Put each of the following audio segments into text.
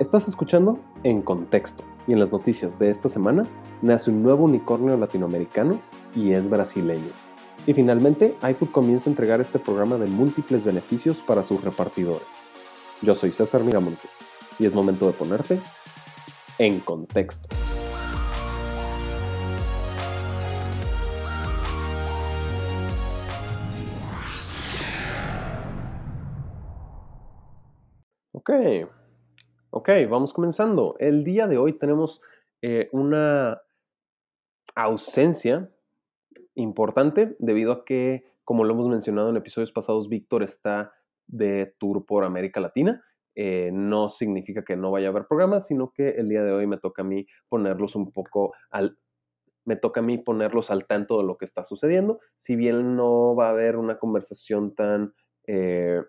Estás escuchando En Contexto y en las noticias de esta semana nace un nuevo unicornio latinoamericano y es brasileño. Y finalmente, iFood comienza a entregar este programa de múltiples beneficios para sus repartidores. Yo soy César Miramontes y es momento de ponerte en contexto. Ok, ok, vamos comenzando. El día de hoy tenemos eh, una ausencia importante debido a que, como lo hemos mencionado en episodios pasados, Víctor está de tour por América Latina. Eh, no significa que no vaya a haber programas, sino que el día de hoy me toca a mí ponerlos un poco al, me toca a mí ponerlos al tanto de lo que está sucediendo. Si bien no va a haber una conversación tan, eh,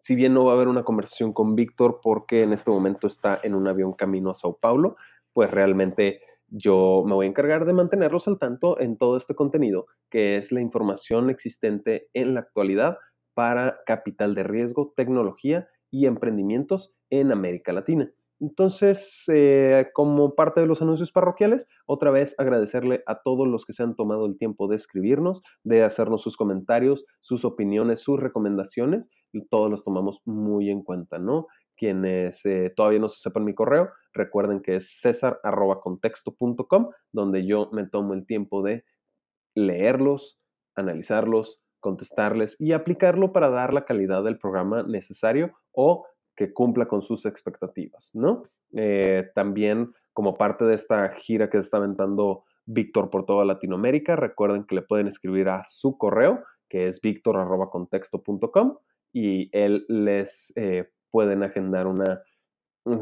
si bien no va a haber una conversación con Víctor porque en este momento está en un avión camino a Sao Paulo, pues realmente yo me voy a encargar de mantenerlos al tanto en todo este contenido, que es la información existente en la actualidad para capital de riesgo, tecnología y emprendimientos en América Latina. Entonces, eh, como parte de los anuncios parroquiales, otra vez agradecerle a todos los que se han tomado el tiempo de escribirnos, de hacernos sus comentarios, sus opiniones, sus recomendaciones, todos los tomamos muy en cuenta, ¿no? Quienes eh, todavía no se sepan mi correo, recuerden que es cesar.contexto.com, donde yo me tomo el tiempo de leerlos, analizarlos, contestarles y aplicarlo para dar la calidad del programa necesario o que cumpla con sus expectativas, ¿no? Eh, también como parte de esta gira que se está aventando Víctor por toda Latinoamérica, recuerden que le pueden escribir a su correo, que es victor.contexto.com y él les eh, pueden agendar una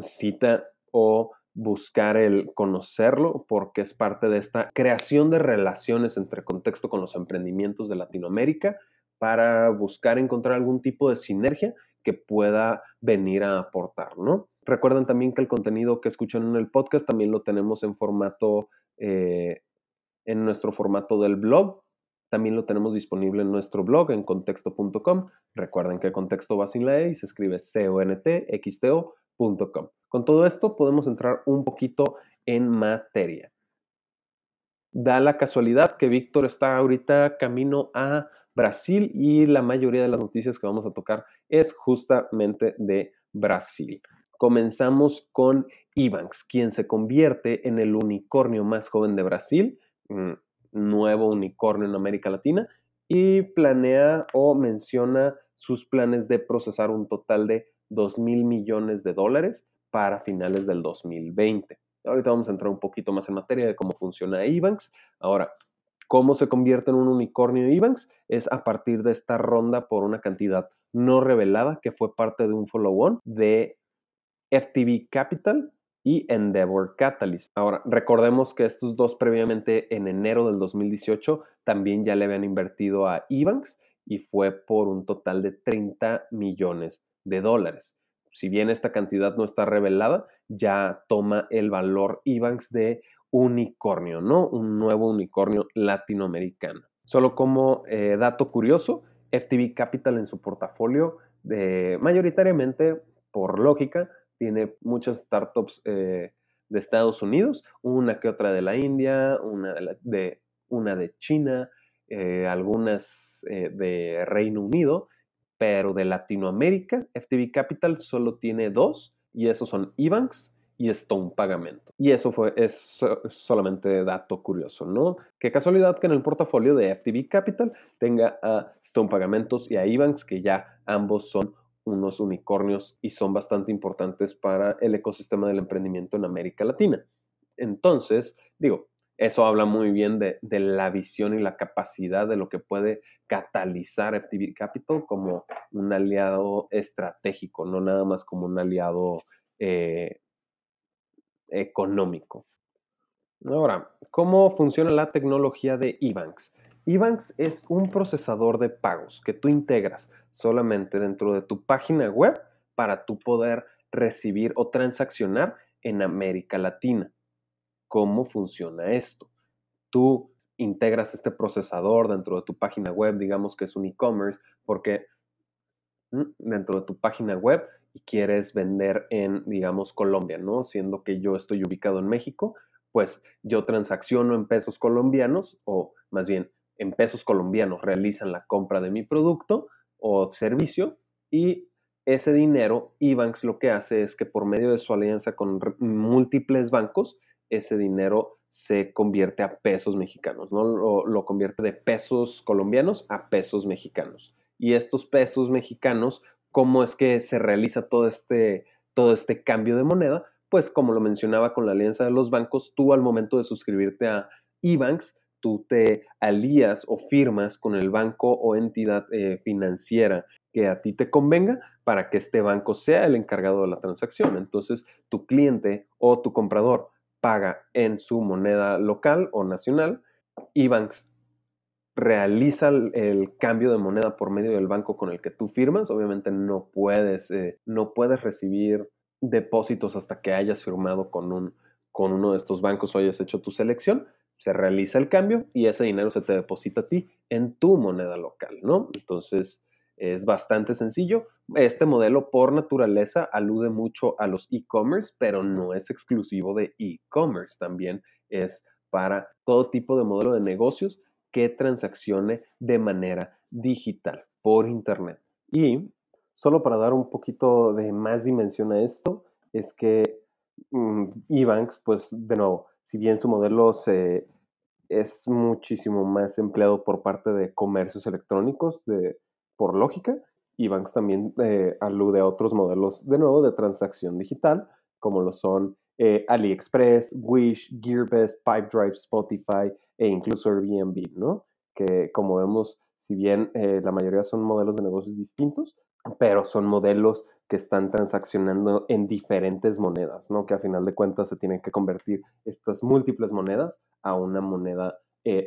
cita o buscar el conocerlo porque es parte de esta creación de relaciones entre contexto con los emprendimientos de Latinoamérica para buscar encontrar algún tipo de sinergia que pueda venir a aportar, ¿no? Recuerden también que el contenido que escuchan en el podcast también lo tenemos en formato, eh, en nuestro formato del blog. También lo tenemos disponible en nuestro blog en contexto.com. Recuerden que contexto va sin la E y se escribe c o n t x t -O con todo esto podemos entrar un poquito en materia. Da la casualidad que Víctor está ahorita camino a Brasil y la mayoría de las noticias que vamos a tocar es justamente de Brasil. Comenzamos con Ibanks, quien se convierte en el unicornio más joven de Brasil, mm, nuevo unicornio en América Latina, y planea o menciona sus planes de procesar un total de 2 mil millones de dólares para finales del 2020. Ahorita vamos a entrar un poquito más en materia de cómo funciona Ebanks. Ahora, ¿cómo se convierte en un unicornio Ebanks? Es a partir de esta ronda por una cantidad no revelada que fue parte de un follow-on de FTV Capital y Endeavor Catalyst. Ahora, recordemos que estos dos previamente en enero del 2018 también ya le habían invertido a Ebanks y fue por un total de 30 millones de dólares. Si bien esta cantidad no está revelada, ya toma el valor IBANX de unicornio, ¿no? Un nuevo unicornio latinoamericano. Solo como eh, dato curioso, FTV Capital en su portafolio, de, mayoritariamente, por lógica, tiene muchas startups eh, de Estados Unidos, una que otra de la India, una de, una de China, eh, algunas de Reino Unido pero de Latinoamérica, FTV Capital solo tiene dos, y esos son Ebanks y Stone Pagamento. Y eso fue, es solamente dato curioso, ¿no? Qué casualidad que en el portafolio de FTV Capital tenga a Stone Pagamentos y a Ebanks, que ya ambos son unos unicornios y son bastante importantes para el ecosistema del emprendimiento en América Latina. Entonces, digo, eso habla muy bien de, la visión y la capacidad de lo que puede catalizar FTV Capital como un aliado estratégico, no nada más como un aliado eh, económico. Ahora, ¿cómo funciona la tecnología de Ebanks? Ebanks es un procesador de pagos que tú integras solamente dentro de tu página web para tú poder recibir o transaccionar en América Latina cómo funciona esto. Tú integras este procesador dentro de tu página web, digamos que es un e-commerce, porque mm, dentro de tu página web y quieres vender en, digamos, Colombia, ¿no? Siendo que yo estoy ubicado en México, pues yo transacciono en pesos colombianos o más bien en pesos colombianos realizan la compra de mi producto o servicio y ese dinero Ebanks lo que hace es que por medio de su alianza con múltiples bancos, ese dinero se convierte a pesos mexicanos, ¿no? Lo, convierte de pesos colombianos a pesos mexicanos. Y estos pesos mexicanos, ¿cómo es que se realiza todo este, todo este cambio de moneda? Pues como lo mencionaba con la alianza de los bancos, tú al momento de suscribirte a Ebanks, tú te alías o firmas con el banco o entidad eh, financiera que a ti te convenga para que este banco sea el encargado de la transacción. Entonces, tu cliente o tu comprador paga en su moneda local o nacional y Banks realiza el, cambio de moneda por medio del banco con el que tú firmas. Obviamente no puedes, eh, no puedes recibir depósitos hasta que hayas firmado con, un, con uno de estos bancos o hayas hecho tu selección. Se realiza el cambio y ese dinero se te deposita a ti en tu moneda local, ¿no? Entonces, es bastante sencillo. Este modelo por naturaleza alude mucho a los e-commerce, pero no es exclusivo de e-commerce. También es para todo tipo de modelo de negocios que transaccione de manera digital por Internet. Y solo para dar un poquito de más dimensión a esto, es que mm, eBanks, pues de nuevo, si bien su modelo es muchísimo más empleado por parte de comercios electrónicos, de por lógica, y Banks también eh, alude a otros modelos, de nuevo, de transacción digital, como lo son eh, AliExpress, Wish, Gearbest, Pipedrive, Spotify e incluso Airbnb, ¿no? Que como vemos, si bien eh, la mayoría son modelos de negocios distintos, pero son modelos que están transaccionando en diferentes monedas, ¿no? Que a final de cuentas se tienen que convertir estas múltiples monedas a una moneda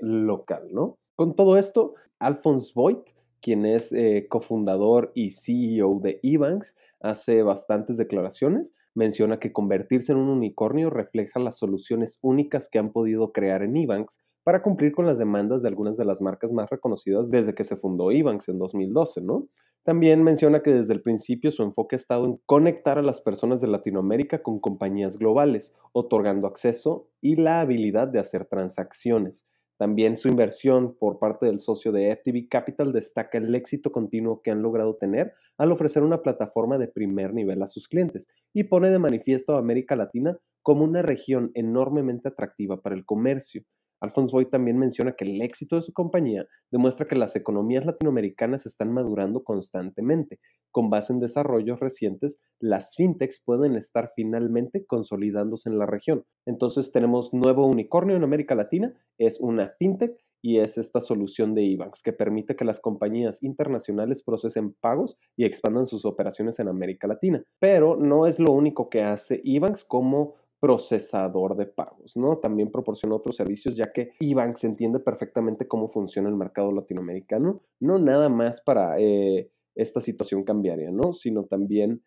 local, ¿no? Con todo esto, Alphonse Voigt quien es eh, cofundador y CEO de Ebanks, hace bastantes declaraciones. Menciona que convertirse en un unicornio refleja las soluciones únicas que han podido crear en Ebanks para cumplir con las demandas de algunas de las marcas más reconocidas desde que se fundó Ebanks en 2012, ¿no? También menciona que desde el principio su enfoque ha estado en conectar a las personas de Latinoamérica con compañías globales, otorgando acceso y la habilidad de hacer transacciones. También su inversión por parte del socio de FTV Capital destaca el éxito continuo que han logrado tener al ofrecer una plataforma de primer nivel a sus clientes y pone de manifiesto a América Latina como una región enormemente atractiva para el comercio. Alphonse Boyd también menciona que el éxito de su compañía demuestra que las economías latinoamericanas están madurando constantemente. Con base en desarrollos recientes, las fintechs pueden estar finalmente consolidándose en la región. Entonces tenemos nuevo unicornio en América Latina, es una fintech y es esta solución de eBanks que permite que las compañías internacionales procesen pagos y expandan sus operaciones en América Latina. Pero no es lo único que hace eBanks como procesador de pagos, ¿no? También proporciona otros servicios, ya que eBanks entiende perfectamente cómo funciona el mercado latinoamericano, no nada más para eh, esta situación cambiaria, ¿no? Sino también,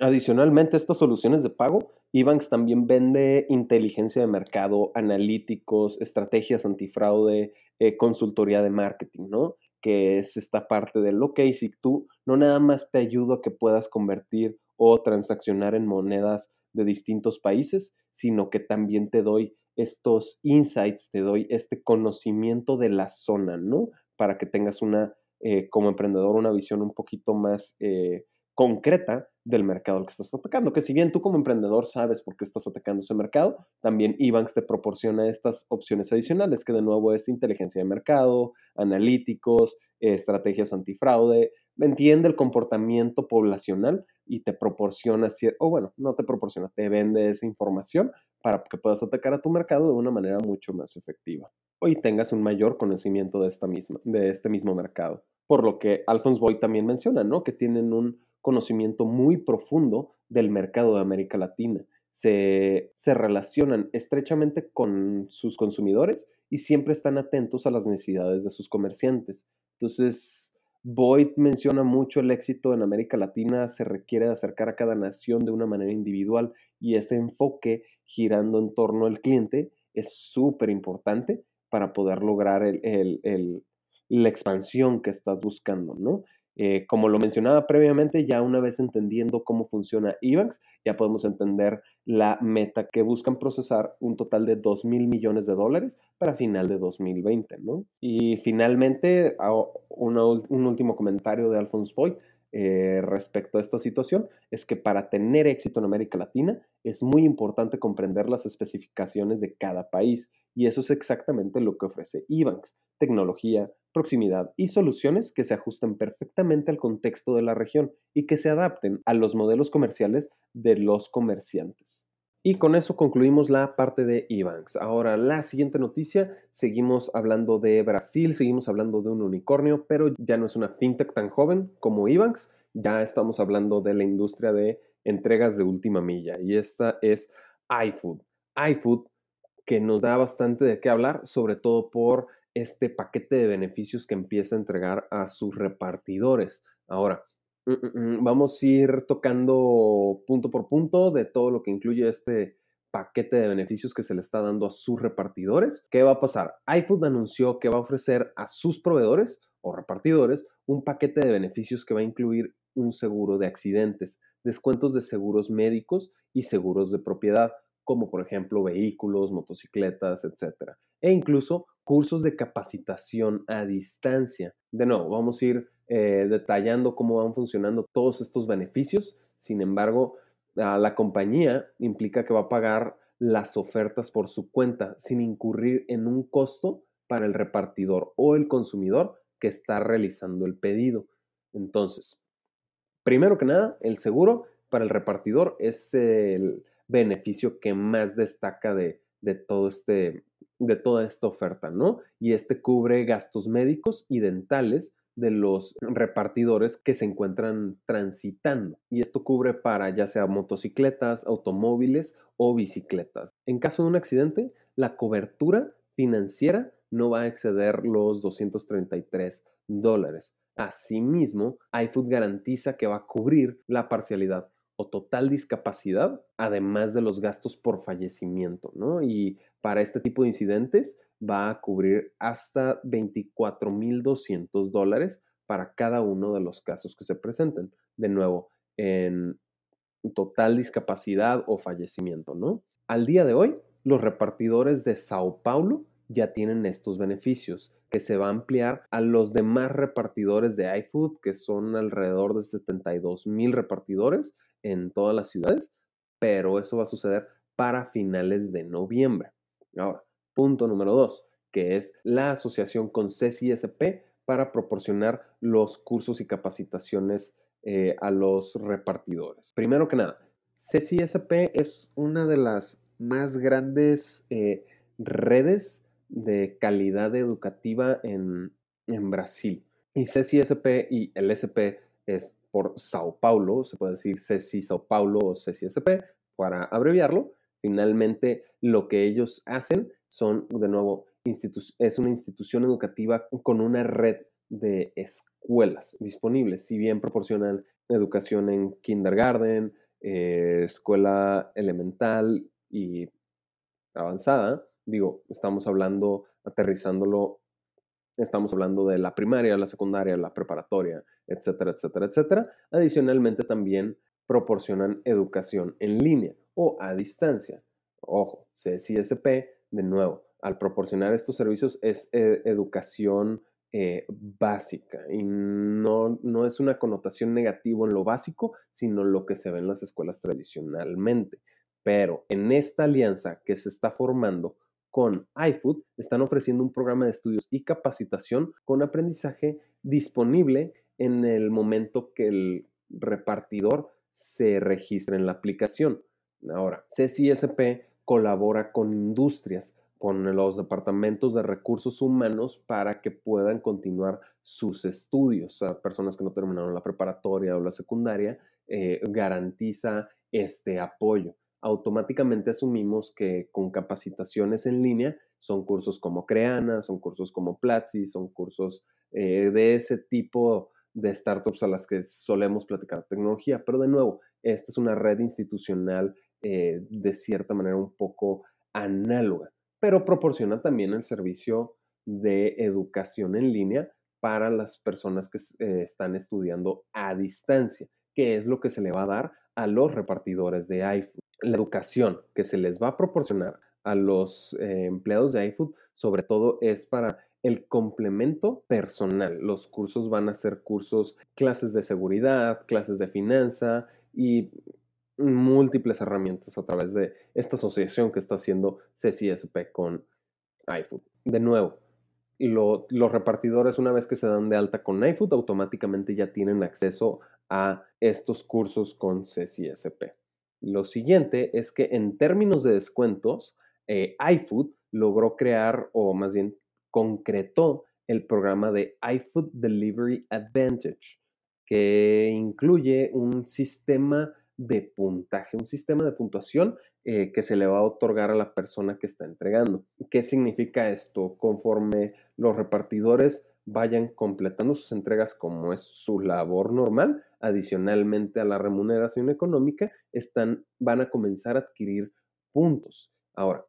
adicionalmente, estas soluciones de pago, eBanks también vende inteligencia de mercado, analíticos, estrategias antifraude, eh, consultoría de marketing, ¿no? Que es esta parte del, ok, si tú no nada más te ayudo a que puedas convertir o transaccionar en monedas de distintos países, sino que también te doy estos insights, te doy este conocimiento de la zona, ¿no? Para que tengas una, eh, como emprendedor, una visión un poquito más eh, concreta del mercado al que estás atacando. Que si bien tú como emprendedor sabes por qué estás atacando ese mercado, también Ebanks te proporciona estas opciones adicionales, que de nuevo es inteligencia de mercado, analíticos, estrategias antifraude, entiende el comportamiento poblacional y te proporciona, o bueno, no te proporciona, te vende esa información para que puedas atacar a tu mercado de una manera mucho más efectiva. Y tengas un mayor conocimiento de, esta misma, de este mismo mercado. Por lo que Alphonse Boyd también menciona, ¿no? Que tienen un conocimiento muy profundo del mercado de América Latina. Se, se relacionan estrechamente con sus consumidores y siempre están atentos a las necesidades de sus comerciantes. Entonces, Boyd menciona mucho el éxito en América Latina se requiere de acercar a cada nación de una manera individual y ese enfoque girando en torno al cliente es súper importante para poder lograr la expansión que estás buscando, ¿no? Eh, como lo mencionaba previamente, ya una vez entendiendo cómo funciona Ebanks, ya podemos entender la meta que buscan procesar un total de 2 mil millones de dólares para final de 2020, ¿no? Y finalmente, un último comentario de Alphonse Boyd. Eh, respecto a esta situación es que para tener éxito en América Latina es muy importante comprender las especificaciones de cada país y eso es exactamente lo que ofrece Ebanks, tecnología, proximidad y soluciones que se ajusten perfectamente al contexto de la región y que se adapten a los modelos comerciales de los comerciantes. Y con eso concluimos la parte de Ebanks. Ahora, la siguiente noticia, seguimos hablando de Brasil, seguimos hablando de un unicornio, pero ya no es una fintech tan joven como Ebanks, ya estamos hablando de la industria de entregas de última milla y esta es iFood. iFood que nos da bastante de qué hablar, sobre todo por este paquete de beneficios que empieza a entregar a sus repartidores. Ahora, vamos a ir tocando punto por punto de todo lo que incluye este paquete de beneficios que se le está dando a sus repartidores. ¿Qué va a pasar? iFood anunció que va a ofrecer a sus proveedores o repartidores un paquete de beneficios que va a incluir un seguro de accidentes, descuentos de seguros médicos y seguros de propiedad, como por ejemplo vehículos, motocicletas, etc. E incluso cursos de capacitación a distancia. De nuevo, vamos a ir eh, detallando cómo van funcionando todos estos beneficios. Sin embargo, la compañía implica que va a pagar las ofertas por su cuenta sin incurrir en un costo para el repartidor o el consumidor que está realizando el pedido. Entonces, primero que nada, el seguro para el repartidor es el beneficio que más destaca de, de, todo este, de toda esta oferta, ¿no? Y este cubre gastos médicos y dentales de los repartidores que se encuentran transitando. Y esto cubre para ya sea motocicletas, automóviles o bicicletas. En caso de un accidente, la cobertura financiera no va a exceder los 233 dólares. Asimismo, iFood garantiza que va a cubrir la parcialidad o total discapacidad, además de los gastos por fallecimiento, ¿no? Y para este tipo de incidentes va a cubrir hasta 24.200 dólares para cada uno de los casos que se presenten. De nuevo, en total discapacidad o fallecimiento, ¿no? Al día de hoy, los repartidores de Sao Paulo ya tienen estos beneficios que se va a ampliar a los demás repartidores de iFood, que son alrededor de 72 mil repartidores en todas las ciudades, pero eso va a suceder para finales de noviembre. Ahora, punto número dos, que es la asociación con CCSP para proporcionar los cursos y capacitaciones eh, a los repartidores. Primero que nada, CCSP es una de las más grandes eh, redes de calidad educativa en, Brasil. Y CCSP y el SP es por Sao Paulo, se puede decir CECI Sao Paulo o CCSP para abreviarlo. Finalmente, lo que ellos hacen son, de nuevo, es una institución educativa con una red de escuelas disponibles, si bien proporcionan educación en kindergarten, eh, escuela elemental y avanzada, digo, estamos hablando, aterrizándolo, estamos hablando de la primaria, la secundaria, la preparatoria, etcétera, etcétera, etcétera. Adicionalmente también proporcionan educación en línea o a distancia. Ojo, CSISP, de nuevo, al proporcionar estos servicios es eh, educación eh, básica y no, no es una connotación negativa en lo básico, sino lo que se ve en las escuelas tradicionalmente. Pero en esta alianza que se está formando con iFood, están ofreciendo un programa de estudios y capacitación con aprendizaje disponible en el momento que el repartidor se registre en la aplicación. Ahora, CCSP colabora con industrias, con los departamentos de recursos humanos para que puedan continuar sus estudios. Personas que no terminaron la preparatoria o la secundaria, eh, garantiza este apoyo. Automáticamente asumimos que con capacitaciones en línea son cursos como Creana, son cursos como Platzi, son cursos eh, de ese tipo de startups a las que solemos platicar tecnología. Pero de nuevo, esta es una red institucional eh, de cierta manera un poco análoga, pero proporciona también el servicio de educación en línea para las personas que eh, están estudiando a distancia, que es lo que se le va a dar a los repartidores de iFood. La educación que se les va a proporcionar a los eh, empleados de iFood, sobre todo es para el complemento personal. Los cursos van a ser cursos, clases de seguridad, clases de finanza y múltiples herramientas a través de esta asociación que está haciendo CCSP con iFood. De nuevo, los repartidores una vez que se dan de alta con iFood automáticamente ya tienen acceso a estos cursos con CCSP. Lo siguiente es que en términos de descuentos, eh, iFood logró crear o más bien concretó el programa de iFood Delivery Advantage, que incluye un sistema de puntaje, un sistema de puntuación eh, que se le va a otorgar a la persona que está entregando. ¿Qué significa esto? Conforme los repartidores vayan completando sus entregas como es su labor normal, adicionalmente a la remuneración económica, están, van a comenzar a adquirir puntos. Ahora,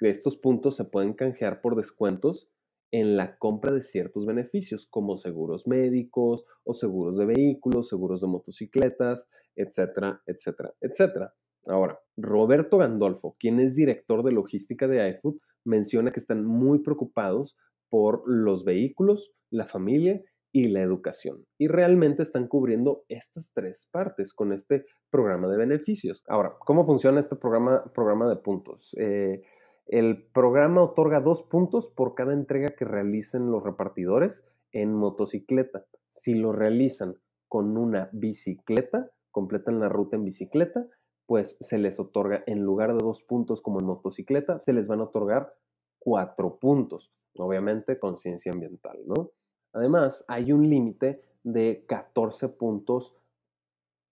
estos puntos se pueden canjear por descuentos en la compra de ciertos beneficios como seguros médicos o seguros de vehículos, seguros de motocicletas, etcétera, etcétera, etcétera. Ahora, Roberto Gandolfo, quien es director de logística de iFood, menciona que están muy preocupados por los vehículos, la familia y la educación. Y realmente están cubriendo estas tres partes con este programa de beneficios. Ahora, ¿cómo funciona este programa, programa de puntos? Eh, el programa otorga dos puntos por cada entrega que realicen los repartidores en motocicleta. Si lo realizan con una bicicleta, completan la ruta en bicicleta, pues se les otorga, en lugar de dos puntos como en motocicleta, se les van a otorgar cuatro puntos. Obviamente, conciencia ambiental, ¿no? Además, hay un límite de 14 puntos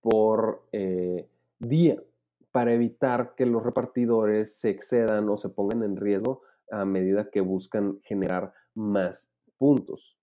por eh, día para evitar que los repartidores se excedan o se pongan en riesgo a medida que buscan generar más puntos.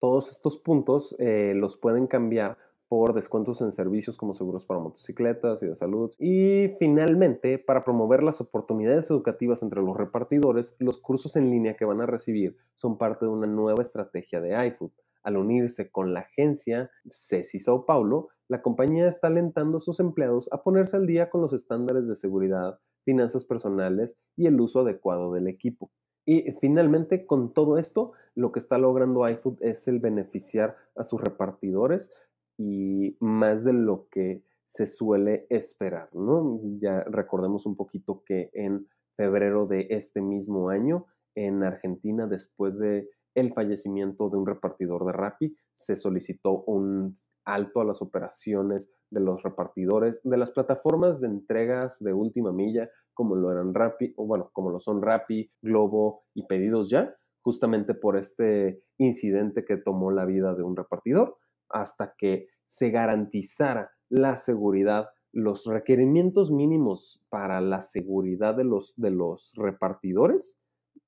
Todos estos puntos eh, los pueden cambiar por descuentos en servicios como seguros para motocicletas y de salud. Y finalmente, para promover las oportunidades educativas entre los repartidores, los cursos en línea que van a recibir son parte de una nueva estrategia de iFood. Al unirse con la agencia CECI Sao Paulo, la compañía está alentando a sus empleados a ponerse al día con los estándares de seguridad, finanzas personales y el uso adecuado del equipo. Y finalmente, con todo esto, lo que está logrando iFood es el beneficiar a sus repartidores y más de lo que se suele esperar, ¿no? Ya recordemos un poquito que en febrero de este mismo año, en Argentina, después de el fallecimiento de un repartidor de Rappi, se solicitó un alto a las operaciones de los repartidores de las plataformas de entregas de última milla, como lo eran Rappi, o bueno, como lo son Rappi, Globo y Pedidos Ya, justamente por este incidente que tomó la vida de un repartidor, hasta que se garantizara la seguridad, los requerimientos mínimos para la seguridad de los, de los repartidores,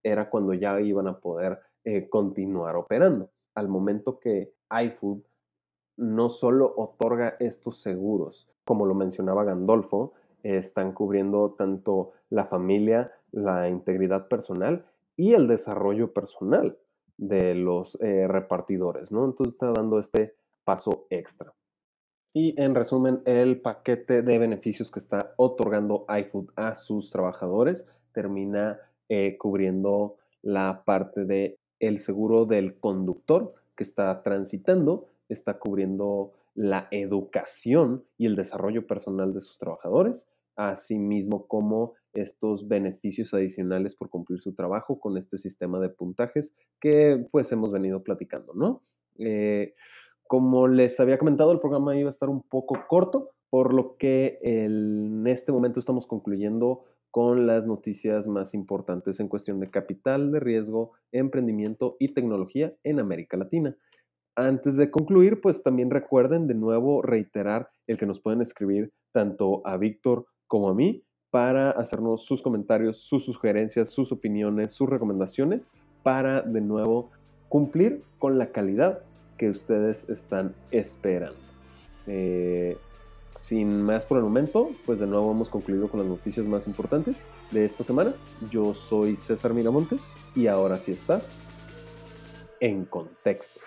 era cuando ya iban a poder eh, continuar operando. Al momento que iFood no solo otorga estos seguros, como lo mencionaba Gandolfo, están cubriendo tanto la familia, la integridad personal y el desarrollo personal de los eh, repartidores, ¿no? Entonces está dando este paso extra. Y en resumen, el paquete de beneficios que está otorgando iFood a sus trabajadores termina eh, cubriendo la parte de seguro del conductor que está transitando, está cubriendo la educación y el desarrollo personal de sus trabajadores, asimismo como estos beneficios adicionales por cumplir su trabajo con este sistema de puntajes que pues hemos venido platicando, ¿no? Eh, como les había comentado, el programa iba a estar un poco corto, por lo que en este momento estamos concluyendo con las noticias más importantes en cuestión de capital de riesgo, emprendimiento y tecnología en América Latina. Antes de concluir, pues también recuerden de nuevo reiterar el que nos pueden escribir tanto a Víctor como a mí para hacernos sus comentarios, sus sugerencias, sus opiniones, sus recomendaciones para de nuevo cumplir con la calidad que ustedes están esperando. Eh, sin más por el momento, pues de nuevo hemos concluido con las noticias más importantes de esta semana. Yo soy César Miramontes y ahora sí estás en contexto.